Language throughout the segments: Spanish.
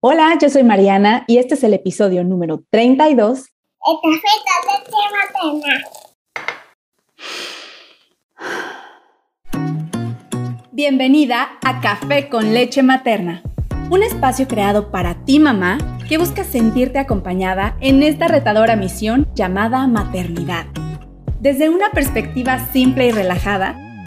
Hola, yo soy Mariana y este es el episodio número 32. El café con leche materna. Bienvenida a Café con leche materna, un espacio creado para ti mamá que busca sentirte acompañada en esta retadora misión llamada maternidad. Desde una perspectiva simple y relajada,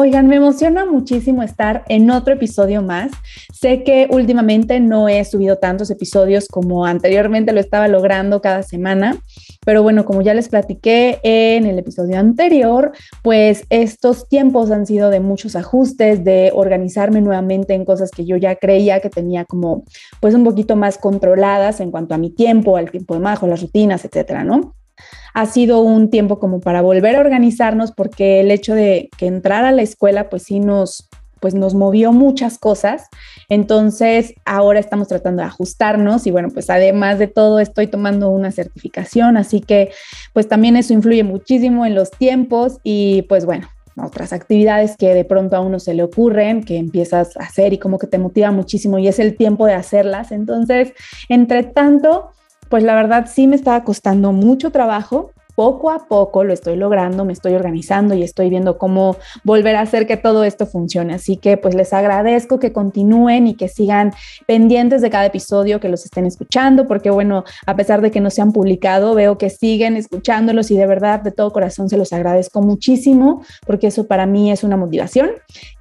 Oigan, me emociona muchísimo estar en otro episodio más. Sé que últimamente no he subido tantos episodios como anteriormente lo estaba logrando cada semana, pero bueno, como ya les platiqué en el episodio anterior, pues estos tiempos han sido de muchos ajustes, de organizarme nuevamente en cosas que yo ya creía que tenía como pues un poquito más controladas en cuanto a mi tiempo, al tiempo de majo, las rutinas, etcétera, ¿no? Ha sido un tiempo como para volver a organizarnos porque el hecho de que entrar a la escuela pues sí nos pues nos movió muchas cosas. Entonces, ahora estamos tratando de ajustarnos y bueno, pues además de todo estoy tomando una certificación, así que pues también eso influye muchísimo en los tiempos y pues bueno, otras actividades que de pronto a uno se le ocurren, que empiezas a hacer y como que te motiva muchísimo y es el tiempo de hacerlas. Entonces, entre tanto, pues la verdad sí me estaba costando mucho trabajo. Poco a poco lo estoy logrando, me estoy organizando y estoy viendo cómo volver a hacer que todo esto funcione. Así que pues les agradezco que continúen y que sigan pendientes de cada episodio, que los estén escuchando, porque bueno, a pesar de que no se han publicado, veo que siguen escuchándolos y de verdad de todo corazón se los agradezco muchísimo, porque eso para mí es una motivación.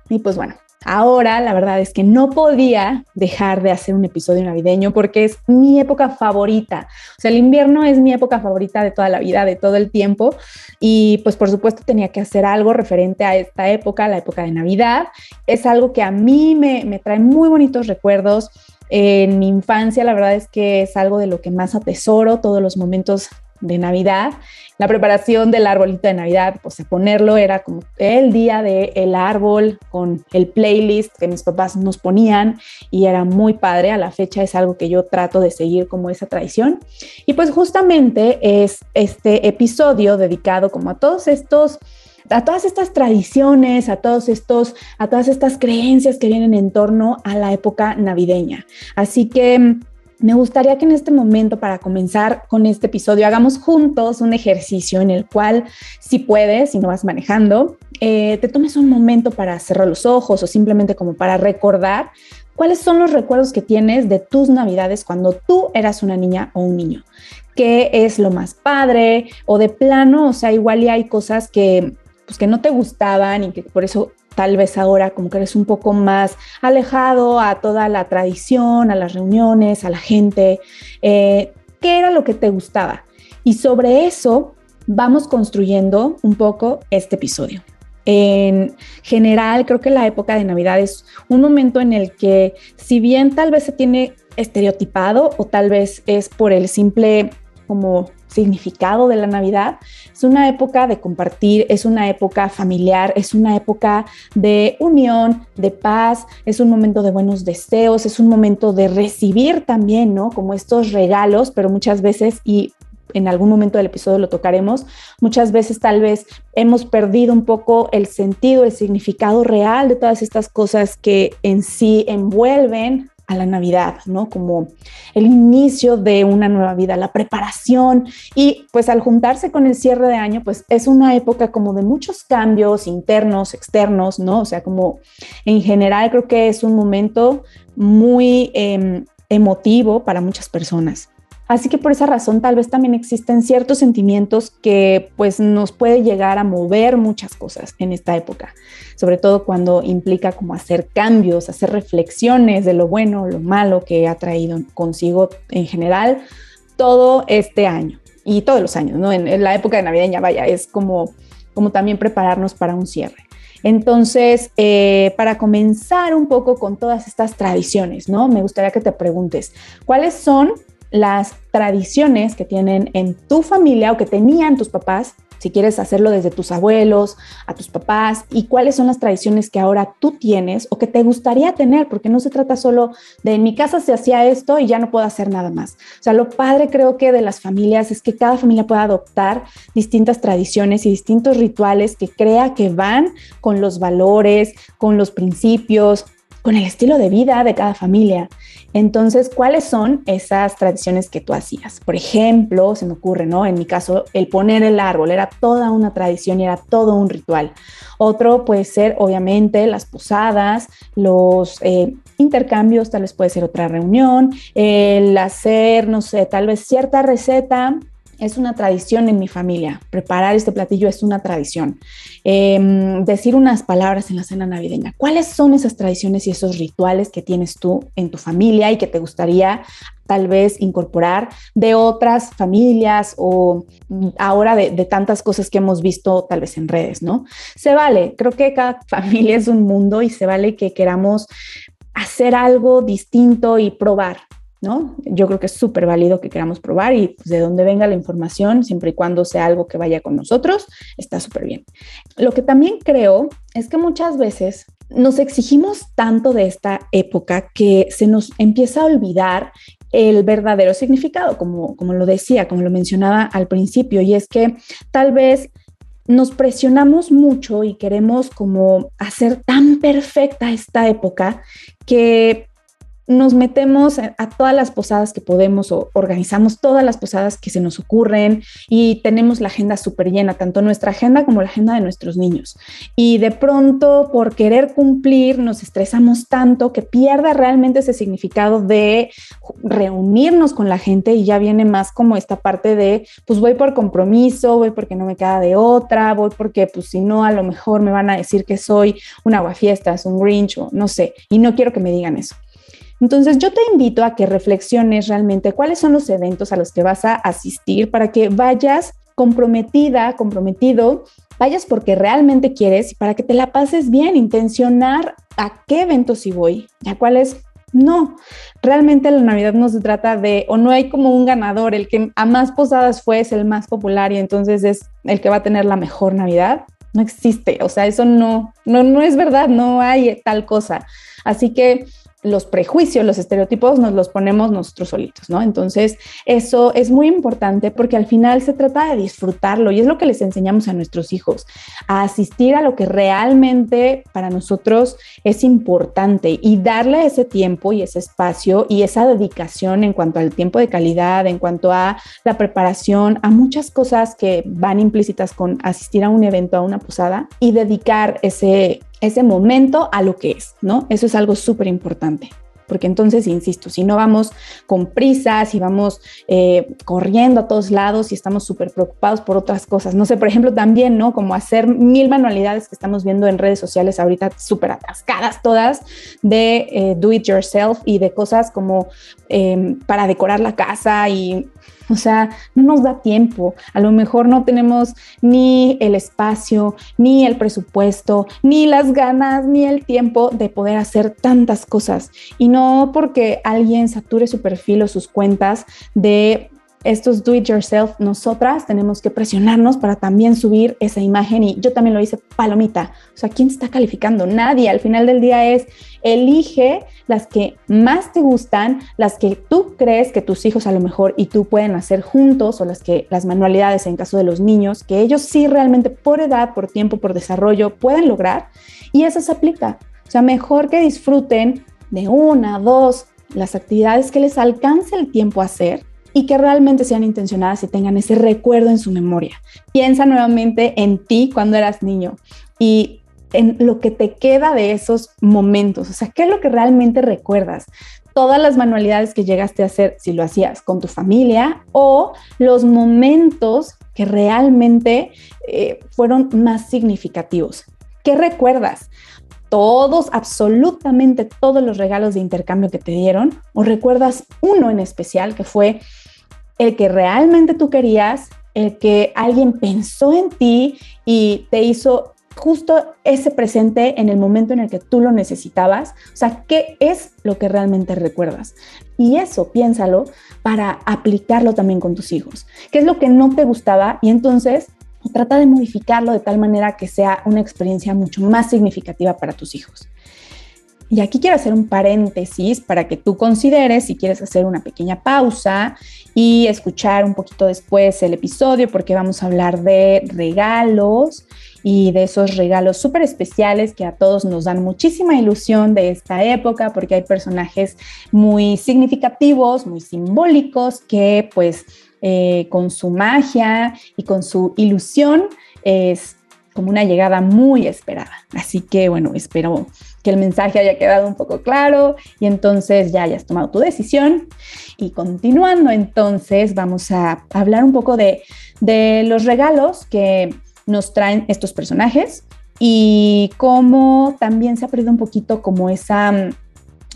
Y pues bueno, Ahora, la verdad es que no podía dejar de hacer un episodio navideño porque es mi época favorita. O sea, el invierno es mi época favorita de toda la vida, de todo el tiempo. Y pues por supuesto tenía que hacer algo referente a esta época, la época de Navidad. Es algo que a mí me, me trae muy bonitos recuerdos. En mi infancia, la verdad es que es algo de lo que más atesoro, todos los momentos de Navidad. La preparación del arbolito de Navidad, pues ponerlo era como el día del el árbol con el playlist que mis papás nos ponían y era muy padre. A la fecha es algo que yo trato de seguir como esa tradición. Y pues justamente es este episodio dedicado como a todos estos a todas estas tradiciones, a todos estos, a todas estas creencias que vienen en torno a la época navideña. Así que me gustaría que en este momento, para comenzar con este episodio, hagamos juntos un ejercicio en el cual, si puedes, si no vas manejando, eh, te tomes un momento para cerrar los ojos o simplemente como para recordar cuáles son los recuerdos que tienes de tus navidades cuando tú eras una niña o un niño. ¿Qué es lo más padre? O de plano, o sea, igual y hay cosas que, pues, que no te gustaban y que por eso tal vez ahora como que eres un poco más alejado a toda la tradición, a las reuniones, a la gente. Eh, ¿Qué era lo que te gustaba? Y sobre eso vamos construyendo un poco este episodio. En general, creo que la época de Navidad es un momento en el que, si bien tal vez se tiene estereotipado o tal vez es por el simple como significado de la Navidad. Es una época de compartir, es una época familiar, es una época de unión, de paz, es un momento de buenos deseos, es un momento de recibir también, ¿no? Como estos regalos, pero muchas veces y en algún momento del episodio lo tocaremos, muchas veces tal vez hemos perdido un poco el sentido, el significado real de todas estas cosas que en sí envuelven a la Navidad, ¿no? Como el inicio de una nueva vida, la preparación y pues al juntarse con el cierre de año, pues es una época como de muchos cambios internos, externos, ¿no? O sea, como en general creo que es un momento muy em, emotivo para muchas personas. Así que por esa razón tal vez también existen ciertos sentimientos que pues nos puede llegar a mover muchas cosas en esta época, sobre todo cuando implica como hacer cambios, hacer reflexiones de lo bueno, lo malo que ha traído consigo en general todo este año y todos los años, ¿no? En, la época de navideña, vaya, es como, como también prepararnos para un cierre. Entonces, eh, para comenzar un poco con todas estas tradiciones, ¿no? Me gustaría que te preguntes, ¿cuáles son las tradiciones que tienen en tu familia o que tenían tus papás si quieres hacerlo desde tus abuelos, a tus papás, y cuáles son las tradiciones que ahora tú tienes o que te gustaría tener, porque no se trata solo de en mi casa se hacía esto y ya no puedo hacer nada más. O sea, lo padre creo que de las familias es que cada familia pueda adoptar distintas tradiciones y distintos rituales que crea que van con los valores, con los principios, con el estilo de vida de cada familia. Entonces, ¿cuáles son esas tradiciones que tú hacías? Por ejemplo, se me ocurre, ¿no? En mi caso, el poner el árbol era toda una tradición y era todo un ritual. Otro puede ser, obviamente, las posadas, los eh, intercambios, tal vez puede ser otra reunión, el hacer, no sé, tal vez cierta receta es una tradición en mi familia. Preparar este platillo es una tradición. Em, decir unas palabras en la cena navideña. ¿Cuáles son esas tradiciones y esos rituales que tienes tú en tu familia y que te gustaría tal vez incorporar de otras familias o ahora de, de, tantas cosas que hemos visto tal vez en redes, ¿no? Se vale, creo que cada familia es un mundo y se vale que queramos hacer algo distinto y probar, ¿no? Yo creo que es súper válido que queramos probar y pues, de dónde venga la información, siempre y cuando sea algo que vaya con nosotros, está súper bien. Lo que también creo es que muchas veces nos exigimos tanto de esta época que se nos empieza a olvidar el verdadero significado, como, como lo decía, como lo mencionaba al principio, y es que tal vez nos presionamos mucho y queremos como hacer tan perfecta esta época que nos metemos a todas las posadas que podemos o organizamos todas las posadas que se nos ocurren y tenemos la agenda súper llena, tanto nuestra agenda como la agenda de nuestros niños. Y de pronto, por querer cumplir, nos estresamos tanto que pierda realmente ese significado de reunirnos con la gente y ya viene más como esta parte de, pues voy por compromiso, voy porque no me queda de otra, voy porque pues si no, a lo mejor me van a decir que soy un aguafiestas, un grinch o no sé, y no quiero que me digan eso. Entonces yo te invito a que reflexiones realmente cuáles son los eventos a los que vas a asistir para que vayas comprometida, comprometido, vayas porque realmente quieres y para que te la pases bien, intencionar a qué eventos sí voy, a cuáles no, realmente la Navidad no se trata de, o no hay como un ganador, el que a más posadas fue es el más popular y entonces es el que va a tener la mejor Navidad. No existe, o sea, eso no, no, no es verdad, no hay tal cosa. Así que los prejuicios, los estereotipos nos los ponemos nosotros solitos, ¿no? Entonces, eso es muy importante porque al final se trata de disfrutarlo y es lo que les enseñamos a nuestros hijos, a asistir a lo que realmente para nosotros es importante y darle ese tiempo y ese espacio y esa dedicación en cuanto al tiempo de calidad, en cuanto a la preparación, a muchas cosas que van implícitas con asistir a un evento, a una posada y dedicar ese ese momento a lo que es, ¿no? Eso es algo súper importante. Porque entonces, insisto, si no vamos con prisas, si vamos eh, corriendo a todos lados y estamos súper preocupados por otras cosas, no sé, por ejemplo, también, ¿no? Como hacer mil manualidades que estamos viendo en redes sociales ahorita súper atascadas todas de eh, do it yourself y de cosas como em, para decorar la casa y o sea, no nos da tiempo. A lo mejor no tenemos ni el espacio, ni el presupuesto, ni las ganas, ni el tiempo de poder hacer tantas cosas. Y no porque alguien sature su perfil o sus cuentas de estos do it yourself, nosotras tenemos que presionarnos para también subir esa imagen y yo también lo hice palomita. O sea, ¿quién está calificando? Nadie. Al final del día es elige las que más te gustan, las que tú crees que tus hijos a lo mejor y tú pueden hacer juntos o las que las manualidades en caso de los niños que ellos sí realmente por edad, por tiempo, por desarrollo pueden lograr y eso se aplica. O sea, mejor que disfruten de una, dos, las actividades que les alcance el tiempo a hacer y que realmente sean intencionadas y tengan ese recuerdo en su memoria. Piensa nuevamente en ti cuando eras niño y en lo que te queda de esos momentos, o sea, ¿qué es lo que realmente recuerdas? Todas las manualidades que llegaste a hacer, si lo hacías con tu familia o los momentos que realmente eh, fueron más significativos. ¿Qué recuerdas? todos, absolutamente todos los regalos de intercambio que te dieron? ¿O recuerdas uno en especial que fue el que realmente tú querías, el que alguien pensó en ti y te hizo justo ese presente en el momento en el que tú lo necesitabas. O sea, ¿qué es lo que realmente recuerdas? Y eso, piénsalo para aplicarlo también con tus hijos. ¿Qué es lo que no te gustaba? Y entonces trata de modificarlo de tal manera que sea una experiencia mucho más significativa para tus hijos. Y aquí quiero hacer un paréntesis para que tú consideres si quieres hacer una pequeña pausa y escuchar un poquito después el episodio porque vamos a hablar de regalos y de esos regalos súper especiales que a todos nos dan muchísima ilusión de esta época porque hay personajes muy significativos, muy simbólicos que pues eh, con su magia y con su ilusión es como una llegada muy esperada. Así que bueno, espero que el mensaje haya quedado un poco claro y entonces ya hayas tomado tu decisión. Y continuando entonces, vamos a hablar un poco de, de los regalos que nos traen estos personajes y cómo también se ha perdido un poquito como esa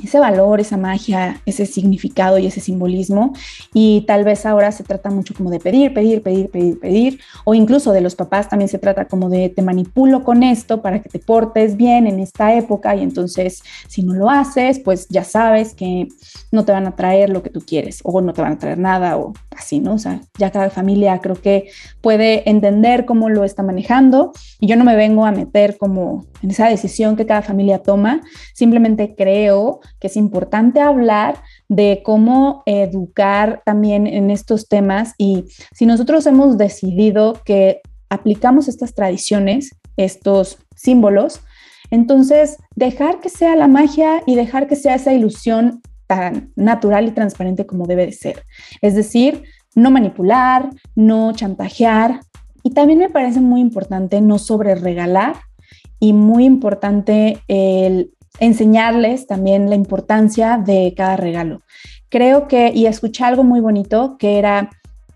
ese valor, esa magia, ese significado y ese simbolismo. Y tal vez ahora se trata mucho como de pedir, pedir, pedir, pedir, pedir. O incluso de los papás también se trata como de te manipulo con esto para que te portes bien en esta época. Y entonces si no lo haces, pues ya sabes que no te van a traer lo que tú quieres o no te van a traer nada o así, ¿no? O sea, ya cada familia creo que puede entender cómo lo está manejando. Y yo no me vengo a meter como en esa decisión que cada familia toma. Simplemente creo que es importante hablar de cómo educar también en estos temas y si nosotros hemos decidido que aplicamos estas tradiciones, estos símbolos, entonces dejar que sea la magia y dejar que sea esa ilusión tan natural y transparente como debe de ser. Es decir, no manipular, no chantajear. Y también me parece muy importante no sobre regalar y muy importante el enseñarles también la importancia de cada regalo. Creo que, y escuché algo muy bonito, que era,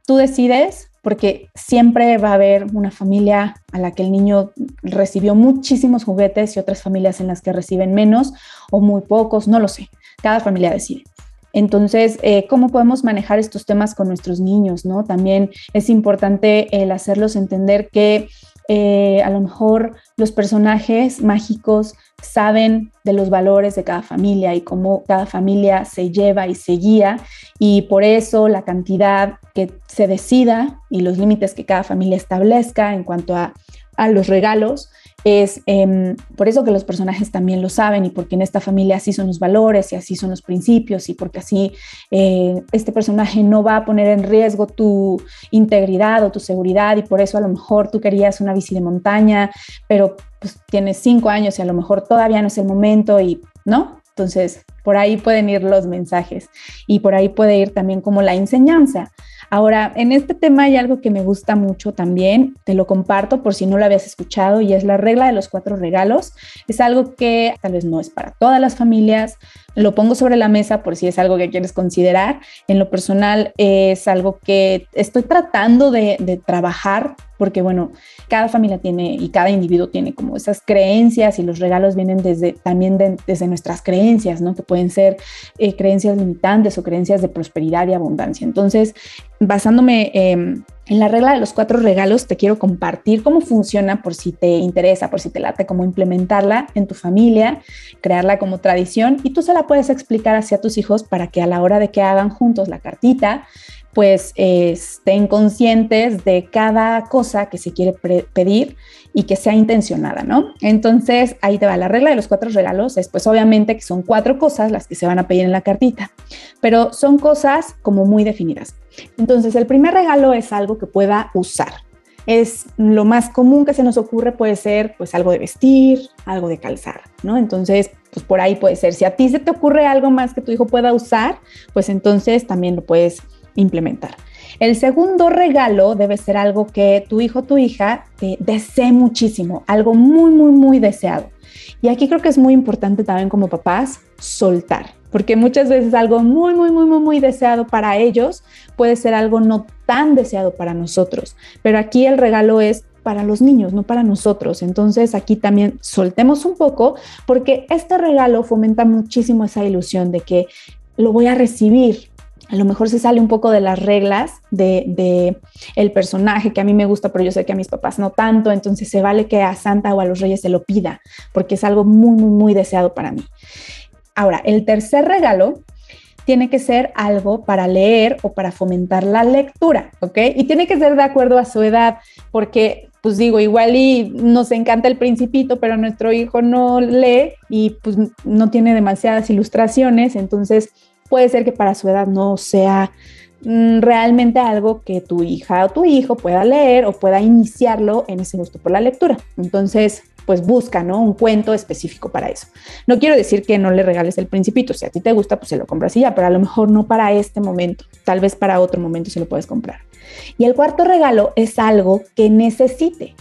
tú decides, porque siempre va a haber una familia a la que el niño recibió muchísimos juguetes y otras familias en las que reciben menos o muy pocos, no lo sé, cada familia decide. Entonces, eh, ¿cómo podemos manejar estos temas con nuestros niños? ¿no? También es importante el hacerlos entender que eh, a lo mejor los personajes mágicos saben de los valores de cada familia y cómo cada familia se lleva y se guía y por eso la cantidad que se decida y los límites que cada familia establezca en cuanto a, a los regalos es em, por eso que los personajes también lo saben y porque en esta familia así son los valores y así son los principios y porque así eh, este personaje no va a poner en riesgo tu integridad o tu seguridad y por eso a lo mejor tú querías una bici de montaña, pero pues tienes cinco años y a lo mejor todavía no es el momento y, ¿no? Entonces, por ahí pueden ir los mensajes y por ahí puede ir también como la enseñanza. Ahora, en este tema hay algo que me gusta mucho también, te lo comparto por si no lo habías escuchado y es la regla de los cuatro regalos. Es algo que tal vez no es para todas las familias, lo pongo sobre la mesa por si es algo que quieres considerar. En lo personal es algo que estoy tratando de, trabajar porque bueno, cada familia tiene y cada individuo tiene como esas creencias y los regalos vienen desde también desde nuestras creencias, ¿no? Que pueden ser eh, creencias limitantes o creencias de prosperidad y abundancia. Entonces, basándome em, en la regla de los cuatro regalos, te quiero compartir cómo funciona por si te interesa, por si te late, cómo implementarla en tu familia, crearla como tradición y tú se la puedes explicar hacia tus hijos para que a la hora de que hagan juntos la cartita, pues estén conscientes de cada cosa que se quiere pedir y que sea intencionada, ¿no? Entonces, ahí te va la regla de los cuatro regalos, es pues obviamente que son cuatro cosas las que se van a pedir en la cartita, pero son cosas como muy definidas. Entonces, el primer regalo es algo que pueda usar. Es lo más común que se nos ocurre puede ser pues algo de vestir, algo de calzar, ¿no? Entonces, pues por ahí puede ser. Si a ti se te ocurre algo más que tu hijo pueda usar, pues entonces también lo puedes implementar. El segundo regalo debe ser algo que tu hijo o tu hija te desee muchísimo, algo muy, muy, muy deseado. Y aquí creo que es muy importante también como papás soltar, porque muchas veces algo muy, muy, muy, muy, muy deseado para ellos puede ser algo no tan deseado para nosotros. Pero aquí el regalo es para los niños, no para nosotros. Entonces aquí también soltemos un poco porque este regalo fomenta muchísimo esa ilusión de que lo voy a recibir, a lo mejor se sale un poco de las reglas de, el personaje que a mí me gusta, pero yo sé que a mis papás no tanto, entonces se vale que a Santa o a los Reyes se lo pida, porque es algo muy, muy, muy deseado para mí. Ahora, el tercer regalo tiene que ser algo para leer o para fomentar la lectura, ¿ok? Y tiene que ser de acuerdo a su edad, porque pues digo, igual y nos encanta el principito, pero nuestro hijo no lee y pues no tiene demasiadas ilustraciones, entonces puede ser que para su edad no sea mm, realmente algo que tu hija o tu hijo pueda leer o pueda iniciarlo en ese gusto por la lectura. Entonces, pues busca, ¿no? Un cuento específico para eso. No quiero decir que no le regales el principito, si a ti te gusta, pues se lo compras y ya, pero a lo mejor no para este momento, tal vez para otro momento se lo puedes comprar. Y el cuarto regalo es algo que necesite.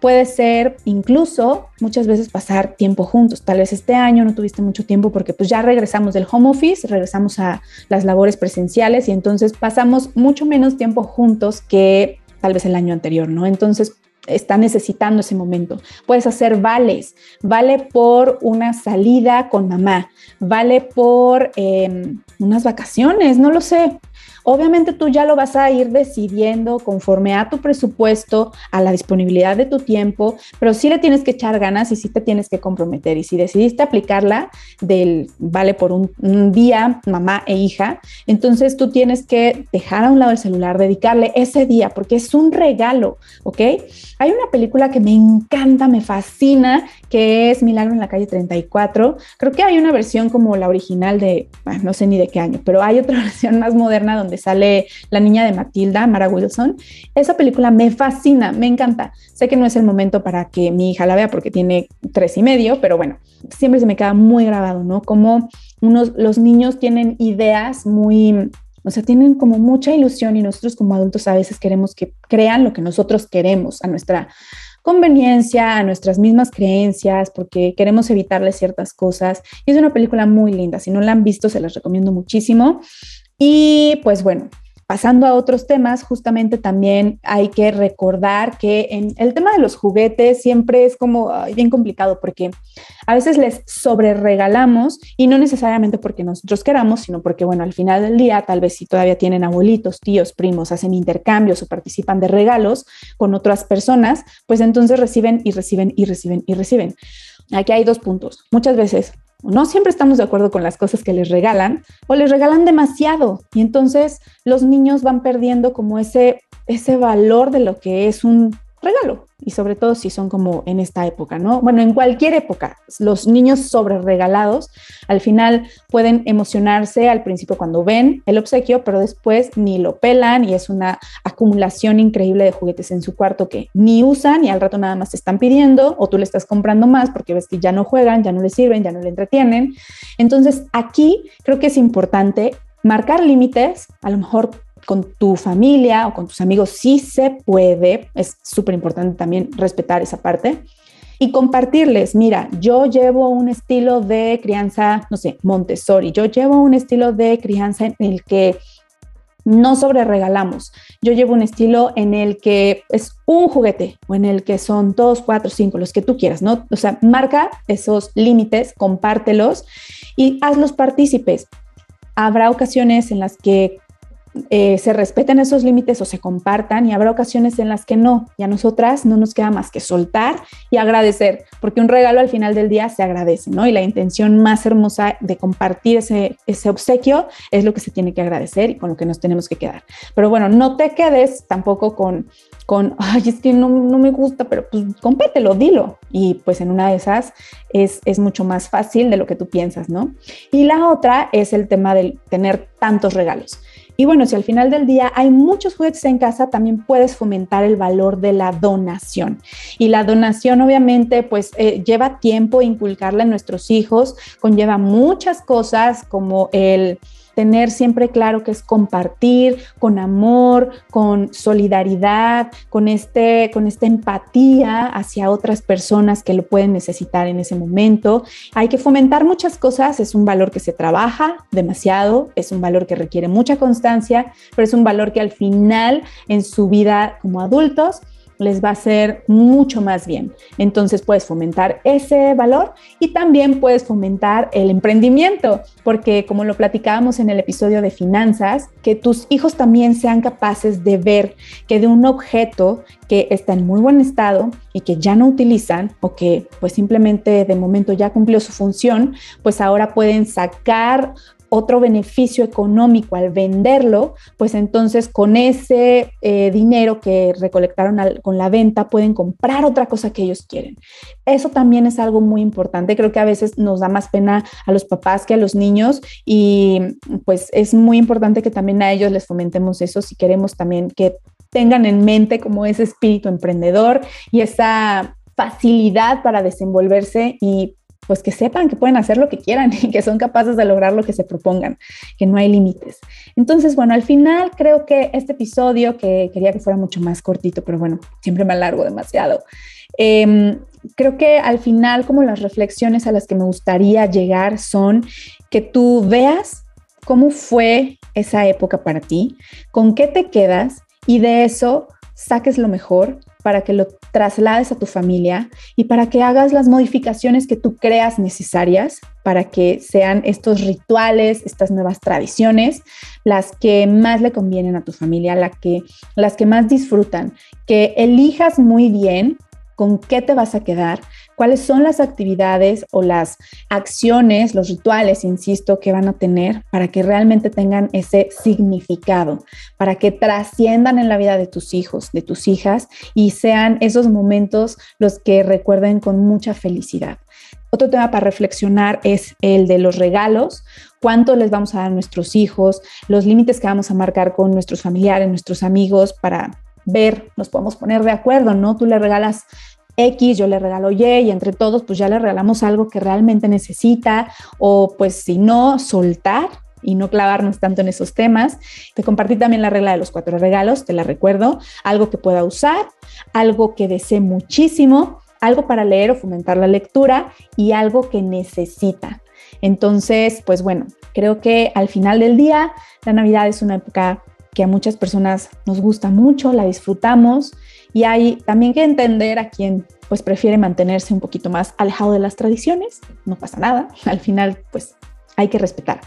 Puede ser incluso muchas veces pasar tiempo juntos. Tal vez este año no tuviste mucho tiempo porque pues ya regresamos del home office, regresamos a las labores presenciales y entonces pasamos mucho menos tiempo juntos que tal vez el año anterior, ¿no? Entonces está necesitando ese momento. Puedes hacer vales, vale por una salida con mamá, vale por em, unas vacaciones, no lo sé. Obviamente tú ya lo vas a ir decidiendo conforme a tu presupuesto, a la disponibilidad de tu tiempo, pero sí le tienes que echar ganas y sí te tienes que comprometer. Y si decidiste aplicarla del vale por un, día, mamá e hija, entonces tú tienes que dejar a un lado el celular, dedicarle ese día, porque es un regalo, ¿ok? Hay una película que me encanta, me fascina, que es Milagro en la calle 34. Creo que hay una versión como la original de, no sé ni de qué año, pero hay otra versión más moderna donde sale la niña de Matilda, Mara Wilson. Esa película me fascina, me encanta. Sé que no es el momento para que mi hija la vea porque tiene tres y medio, pero bueno, siempre se me queda muy grabado, ¿no? Como unos, los niños tienen ideas muy o sea, tienen como mucha ilusión y nosotros como adultos a veces queremos que crean lo que nosotros queremos a nuestra conveniencia, a nuestras mismas creencias, porque queremos evitarles ciertas cosas. Y es una película muy linda. Si no la han visto, se las recomiendo muchísimo. Y pues bueno, pasando a otros temas, justamente también hay que recordar que en el tema de los juguetes siempre es como bien complicado porque a veces les sobre regalamos y no necesariamente porque nosotros queramos, sino porque, bueno, al final del día, tal vez si todavía tienen abuelitos, tíos, primos, hacen intercambios o participan de regalos con otras personas, pues entonces reciben y reciben y reciben y reciben. Aquí hay dos puntos. Muchas veces no siempre estamos de acuerdo con las cosas que les regalan o les regalan demasiado. Y entonces los niños van perdiendo como ese, ese valor de lo que es un regalo y sobre todo si son como en esta época, ¿no? Bueno, en cualquier época, los niños sobre regalados al final pueden emocionarse al principio cuando ven el obsequio, pero después ni lo pelan y es una acumulación increíble de juguetes en su cuarto que ni usan y al rato nada más te están pidiendo o tú le estás comprando más porque ves que ya no juegan, ya no le sirven, ya no le entretienen. Entonces, aquí creo que es importante marcar límites, a lo mejor con tu familia o con tus amigos sí se puede, es súper importante también respetar esa parte y compartirles, mira, yo llevo un estilo de crianza, no sé, Montessori, yo llevo un estilo de crianza en el que no sobre regalamos. Yo llevo un estilo en el que es un juguete o en el que son dos, cuatro, cinco, los que tú quieras, ¿no? O sea, marca esos límites, compártelos y hazlos partícipes. Habrá ocasiones en las que eh, se respeten esos límites o se compartan y habrá ocasiones en las que no. Y a nosotras no nos queda más que soltar y agradecer, porque un regalo al final del día se agradece, ¿no? Y la intención más hermosa de compartir ese, ese obsequio es lo que se tiene que agradecer y con lo que nos tenemos que quedar. Pero bueno, no te quedes tampoco con, con ay, es que no, no me gusta, pero pues compártelo, dilo. Y pues en una de esas es, es mucho más fácil de lo que tú piensas, ¿no? Y la otra es el tema de tener tantos regalos. Y bueno, si al final del día hay muchos juguetes en casa, también puedes fomentar el valor de la donación. Y la donación obviamente pues eh, lleva tiempo inculcarla en nuestros hijos, conlleva muchas cosas como el tener siempre claro que es compartir con amor, con solidaridad, con, este, con esta empatía hacia otras personas que lo pueden necesitar en ese momento. Hay que fomentar muchas cosas, es un valor que se trabaja demasiado, es un valor que requiere mucha constancia, pero es un valor que al final en su vida como adultos les va a hacer mucho más bien. Entonces puedes fomentar ese valor y también puedes fomentar el emprendimiento, porque como lo platicábamos en el episodio de finanzas, que tus hijos también sean capaces de ver que de un objeto que está en muy buen estado y que ya no utilizan o que pues simplemente de momento ya cumplió su función, pues ahora pueden sacar otro beneficio económico al venderlo, pues entonces con ese eh, dinero que recolectaron con la venta pueden comprar otra cosa que ellos quieren. Eso también es algo muy importante. Creo que a veces nos da más pena a los papás que a los niños y pues es muy importante que también a ellos les fomentemos eso si queremos también que tengan en mente como ese espíritu emprendedor y esa facilidad para desenvolverse y pues que sepan que pueden hacer lo que quieran y que son capaces de lograr lo que se propongan, que no hay límites. Entonces, bueno, al final creo que este episodio, que quería que fuera mucho más cortito, pero bueno, siempre me alargo demasiado, em, creo que al final como las reflexiones a las que me gustaría llegar son que tú veas cómo fue esa época para ti, con qué te quedas y de eso saques lo mejor para que lo traslades a tu familia y para que hagas las modificaciones que tú creas necesarias para que sean estos rituales, estas nuevas tradiciones, las que más le convienen a tu familia, la que, las que más disfrutan, que elijas muy bien con qué te vas a quedar, cuáles son las actividades o las acciones, los rituales, insisto, que van a tener para que realmente tengan ese significado, para que trasciendan en la vida de tus hijos, de tus hijas y sean esos momentos los que recuerden con mucha felicidad. Otro tema para reflexionar es el de los regalos, cuánto les vamos a dar a nuestros hijos, los límites que vamos a marcar con nuestros familiares, nuestros amigos para ver, nos podemos poner de acuerdo, ¿no? Tú le regalas X, yo le regalo Y y entre todos pues ya le regalamos algo que realmente necesita o pues si no, soltar y no clavarnos tanto en esos temas. Te compartí también la regla de los cuatro regalos, te la recuerdo, algo que pueda usar, algo que desee muchísimo, algo para leer o fomentar la lectura y algo que necesita. Entonces, pues bueno, creo que al final del día la Navidad es una época que a muchas personas nos gusta mucho, la disfrutamos y hay también que entender a quien pues prefiere mantenerse un poquito más alejado de las tradiciones, no pasa nada, al final pues hay que respetar.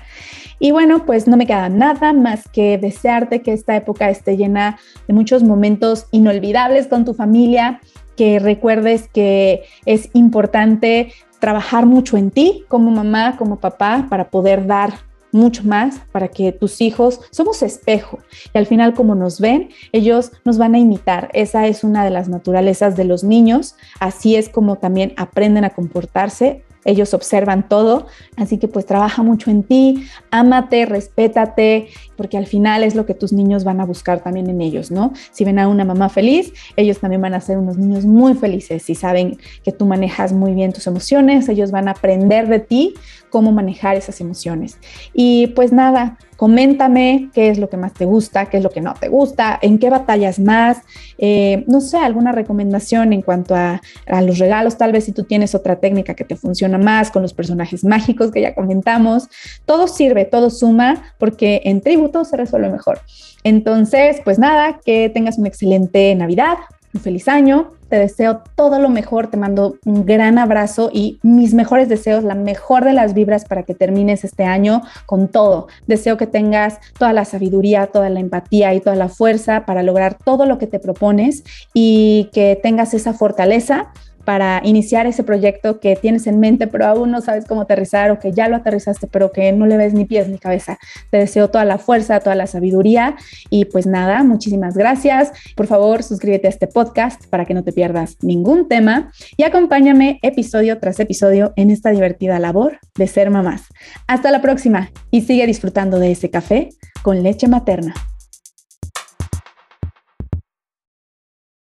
Y bueno, pues no me queda nada más que desearte que esta época esté llena de muchos momentos inolvidables con tu familia, que recuerdes que es importante trabajar mucho en ti como mamá, como papá, para poder dar mucho más para que tus hijos somos espejo y al final como nos ven, ellos nos van a imitar. Esa es una de las naturalezas de los niños, así es como también aprenden a comportarse ellos observan todo, así que pues trabaja mucho en ti, ámate, respétate, porque al final es lo que tus niños van a buscar también en ellos, ¿no? Si ven a una mamá feliz, ellos también van a ser unos niños muy felices. Si saben que tú manejas muy bien tus emociones, ellos van a aprender de ti cómo manejar esas emociones. Y pues nada, coméntame qué es lo que más te gusta, qué es lo que no te gusta, en qué batallas más, eh, no sé, alguna recomendación en cuanto a, a, los regalos, tal vez si tú tienes otra técnica que te funciona más con los personajes mágicos que ya comentamos, todo sirve, todo suma, porque en tribu todo se resuelve mejor. Entonces, pues nada, que tengas una excelente Navidad, un feliz año. Te deseo todo lo mejor, te mando un gran abrazo y mis mejores deseos, la mejor de las vibras para que termines este año con todo. Deseo que tengas toda la sabiduría, toda la empatía y toda la fuerza para lograr todo lo que te propones y que tengas esa fortaleza para iniciar ese proyecto que tienes en mente, pero aún no sabes cómo aterrizar o que ya lo aterrizaste, pero que no le ves ni pies ni cabeza. Te deseo toda la fuerza, toda la sabiduría y pues nada, muchísimas gracias. Por favor, suscríbete a este podcast para que no te pierdas ningún tema y acompáñame episodio tras episodio en esta divertida labor de ser mamás. Hasta la próxima y sigue disfrutando de ese café con leche materna.